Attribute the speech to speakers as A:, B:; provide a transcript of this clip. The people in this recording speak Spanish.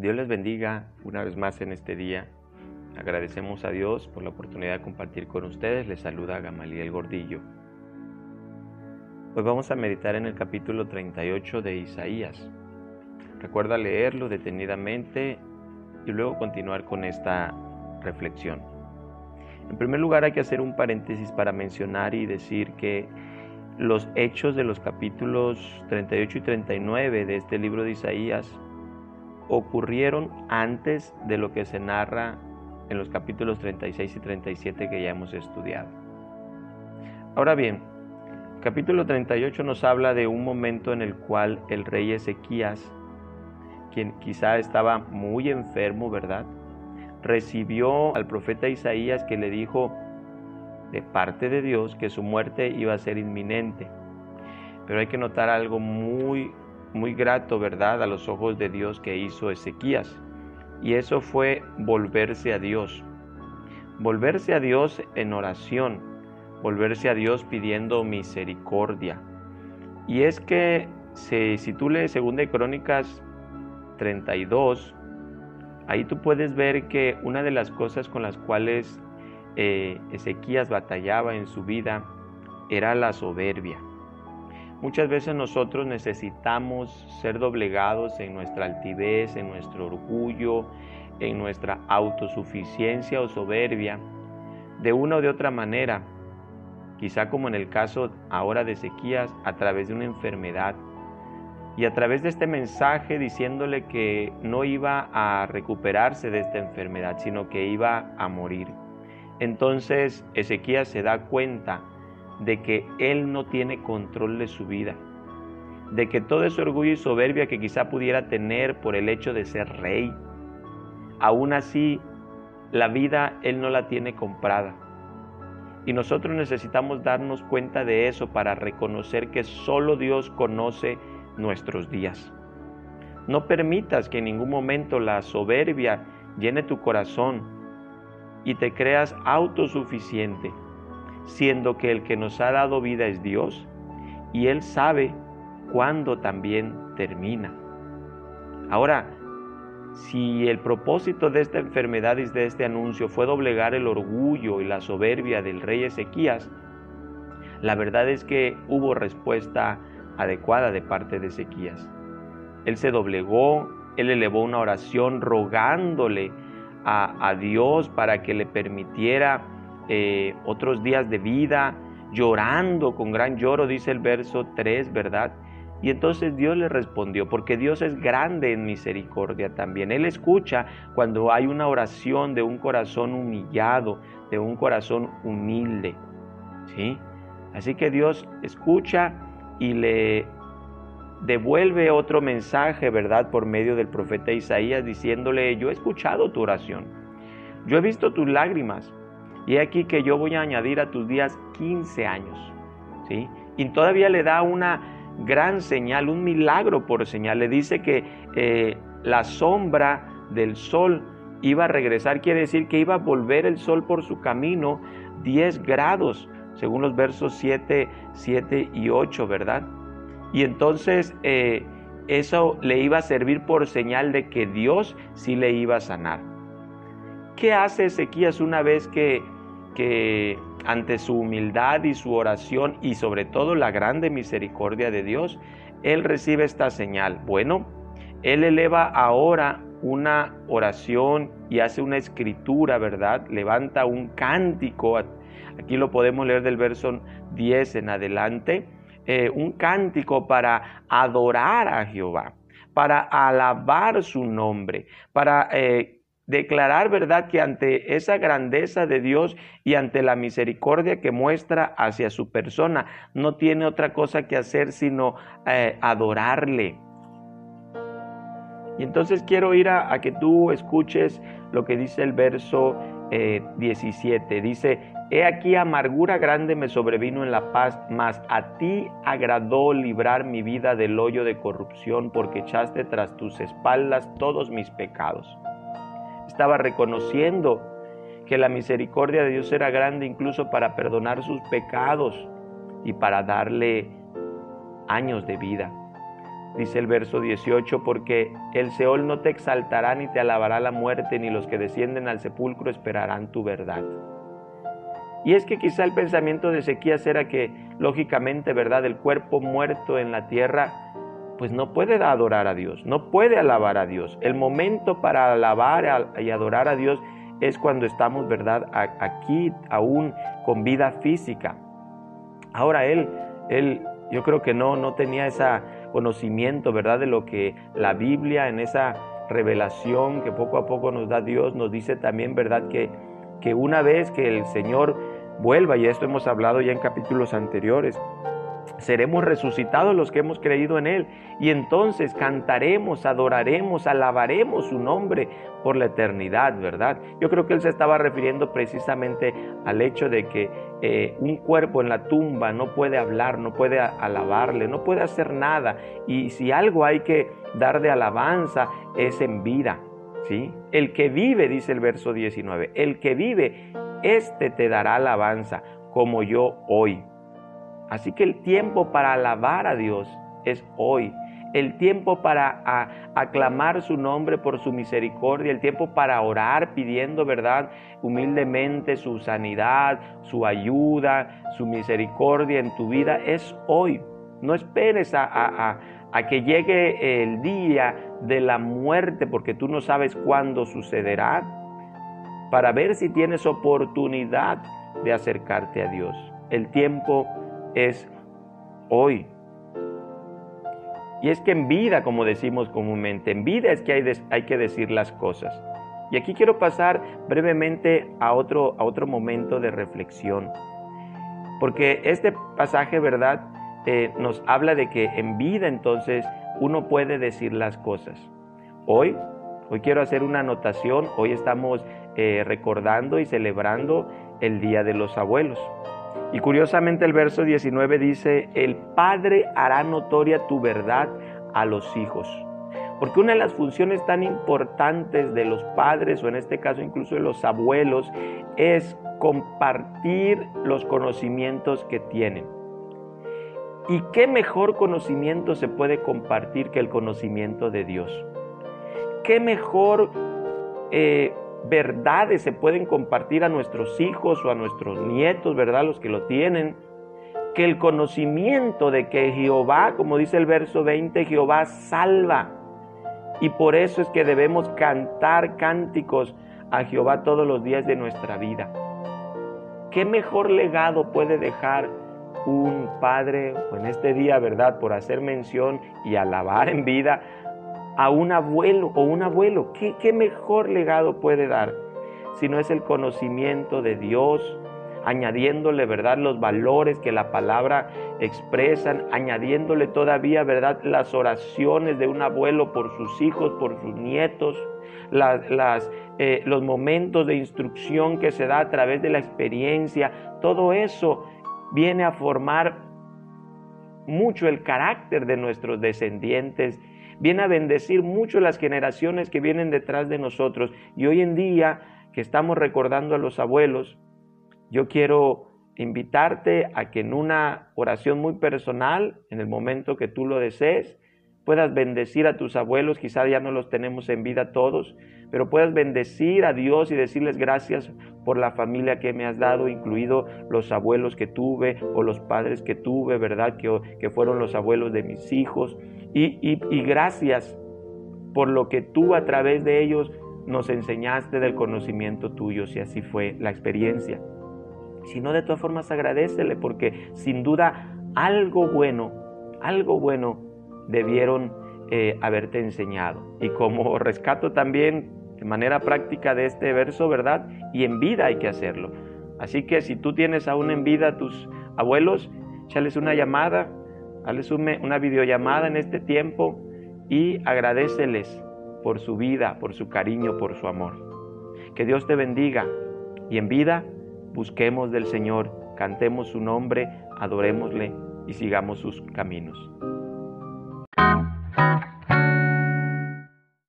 A: Dios les bendiga una vez más en este día. Agradecemos a Dios por la oportunidad de compartir con ustedes. Les saluda Gamaliel Gordillo. Hoy vamos a meditar en el capítulo 38 de Isaías. Recuerda leerlo detenidamente y luego continuar con esta reflexión. En primer lugar hay que hacer un paréntesis para mencionar y decir que los hechos de los capítulos 38 y 39 de este libro de Isaías ocurrieron antes de lo que se narra en los capítulos 36 y 37 que ya hemos estudiado. Ahora bien, capítulo 38 nos habla de un momento en el cual el rey Ezequías, quien quizá estaba muy enfermo, ¿verdad? Recibió al profeta Isaías que le dijo de parte de Dios que su muerte iba a ser inminente. Pero hay que notar algo muy, muy grato, ¿verdad?, a los ojos de Dios que hizo Ezequías. Y eso fue volverse a Dios. Volverse a Dios en oración, volverse a Dios pidiendo misericordia. Y es que si, si tú lees 2 Crónicas 32, ahí tú puedes ver que una de las cosas con las cuales eh, Ezequías batallaba en su vida era la soberbia. Muchas veces nosotros necesitamos ser doblegados en nuestra altivez, en nuestro orgullo, en nuestra autosuficiencia o soberbia, de una o de otra manera, quizá como en el caso ahora de Ezequías, a través de una enfermedad, y a través de este mensaje diciéndole que no iba a recuperarse de esta enfermedad, sino que iba a morir. Entonces Ezequías se da cuenta de que él no tiene control de su vida, de que todo ese orgullo y soberbia que quizá pudiera tener por el hecho de ser rey, aún así la vida él no la tiene comprada. Y nosotros necesitamos darnos cuenta de eso para reconocer que solo Dios conoce nuestros días. No permitas que en ningún momento la soberbia llene tu corazón y te creas autosuficiente, siendo que el que nos ha dado vida es Dios y Él sabe cuándo también termina. Ahora, si el propósito de esta enfermedad y de este anuncio fue doblegar el orgullo y la soberbia del rey Ezequías, la verdad es que hubo respuesta adecuada de parte de Ezequías. Él se doblegó, él elevó una oración rogándole a, Dios para que le permitiera eh, otros días de vida, llorando con gran lloro, dice el verso 3, ¿verdad? Y entonces Dios le respondió, porque Dios es grande en misericordia también. Él escucha cuando hay una oración de un corazón humillado, de un corazón humilde. ¿Sí? Así que Dios escucha y le devuelve otro mensaje, ¿verdad? Por medio del profeta Isaías diciéndole, yo he escuchado tu oración, yo he visto tus lágrimas, y aquí que yo voy a añadir a tus días 15 años, ¿sí? Y todavía le da una gran señal, un milagro por señal, le dice que eh, la sombra del sol iba a regresar, quiere decir que iba a volver el sol por su camino 10 grados, según los versos 7, 7 y 8, ¿verdad? Y entonces eh, eso le iba a servir por señal de que Dios sí le iba a sanar. ¿Qué hace Ezequías una vez que, ante su humildad y su oración y sobre todo la grande misericordia de Dios, él recibe esta señal? Bueno, él eleva ahora una oración y hace una escritura, ¿verdad? Levanta un cántico. Aquí lo podemos leer del verso 10 en adelante eh, un cántico para adorar a Jehová, para alabar su nombre, para eh, declarar verdad que ante esa grandeza de Dios y ante la misericordia que muestra hacia su persona, no tiene otra cosa que hacer sino eh, adorarle. Y entonces quiero ir a, que tú escuches lo que dice el verso 17. Dice, He aquí amargura grande me sobrevino en la paz, mas a ti agradó librar mi vida del hoyo de corrupción, porque echaste tras tus espaldas todos mis pecados. Estaba reconociendo que la misericordia de Dios era grande incluso para perdonar sus pecados y para darle años de vida. dice el verso 18, porque el Seol no te exaltará ni te alabará la muerte, ni los que descienden al sepulcro esperarán tu verdad. Y es que quizá el pensamiento de Ezequías era que, lógicamente, ¿verdad? El cuerpo muerto en la tierra, pues no puede adorar a Dios, no puede alabar a Dios. El momento para alabar y adorar a Dios es cuando estamos, ¿verdad? Aquí aún con vida física. Ahora él, él, yo creo que no, no tenía ese conocimiento, ¿verdad? De lo que la Biblia en esa revelación que poco a poco nos da Dios, nos dice también, ¿verdad? Que, que una vez que el Señor vuelva, y esto hemos hablado ya en capítulos anteriores, seremos resucitados los que hemos creído en Él. Y entonces cantaremos, adoraremos, alabaremos su nombre por la eternidad, ¿verdad? Yo creo que Él se estaba refiriendo precisamente al hecho de que eh, un cuerpo en la tumba no puede hablar, no puede alabarle, no puede hacer nada. Y si algo hay que dar de alabanza es en vida. ¿Sí? El que vive, dice el verso 19, el que vive, éste te dará alabanza, como yo hoy. Así que el tiempo para alabar a Dios es hoy. El tiempo para aclamar su nombre por su misericordia, el tiempo para orar pidiendo, ¿verdad? Humildemente su sanidad, su ayuda, su misericordia en tu vida es hoy. No esperes a, a que llegue el día de la muerte porque tú no sabes cuándo sucederá para ver si tienes oportunidad de acercarte a Dios. El tiempo es hoy. Y es que en vida, como decimos comúnmente, en vida es que hay, hay, que decir las cosas. Y aquí quiero pasar brevemente a otro, a otro momento de reflexión. Porque este pasaje, ¿verdad? Eh, nos habla de que en vida entonces uno puede decir las cosas. Hoy, hoy quiero hacer una anotación. Hoy estamos eh, recordando y celebrando el Día de los Abuelos. Y curiosamente el verso 19 dice, el Padre hará notoria tu verdad a los hijos. Porque una de las funciones tan importantes de los padres, o en este caso incluso de los abuelos, es compartir los conocimientos que tienen. ¿Y qué mejor conocimiento se puede compartir que el conocimiento de Dios? ¿Qué mejor eh, verdades se pueden compartir a nuestros hijos o a nuestros nietos, ¿verdad? Los que lo tienen. Que el conocimiento de que Jehová, como dice el verso 20, Jehová salva. Y por eso es que debemos cantar cánticos a Jehová todos los días de nuestra vida. ¿Qué mejor legado puede dejar un padre, en este día, verdad, por hacer mención y alabar en vida a un abuelo o un abuelo. ¿Qué, mejor legado puede dar si no es el conocimiento de Dios, añadiéndole, ¿verdad?, los valores que la palabra expresan, añadiéndole todavía, ¿verdad?, las oraciones de un abuelo por sus hijos, por sus nietos, las, eh, los momentos de instrucción que se da a través de la experiencia, todo eso viene a formar mucho el carácter de nuestros descendientes viene a bendecir mucho las generaciones que vienen detrás de nosotros. Y hoy en día que estamos recordando a los abuelos, yo quiero invitarte a que en una oración muy personal, en el momento que tú lo desees, puedas bendecir a tus abuelos, quizá ya no los tenemos en vida todos, pero puedas bendecir a Dios y decirles gracias por la familia que me has dado, incluido los abuelos que tuve o los padres que tuve, ¿verdad? Que, que fueron los abuelos de mis hijos. Y, gracias por lo que tú a través de ellos nos enseñaste del conocimiento tuyo, si así fue la experiencia. Si no, de todas formas agradecele, porque sin duda algo bueno, algo bueno debieron eh, haberte enseñado. Y como rescato también de manera práctica de este verso, ¿verdad? Y en vida hay que hacerlo. Así que si tú tienes aún en vida a tus abuelos, échales una llamada, Hazles una videollamada en este tiempo y agradeceles por su vida, por su cariño, por su amor. Que Dios te bendiga y en vida busquemos del Señor, cantemos su nombre, adorémosle y sigamos sus caminos.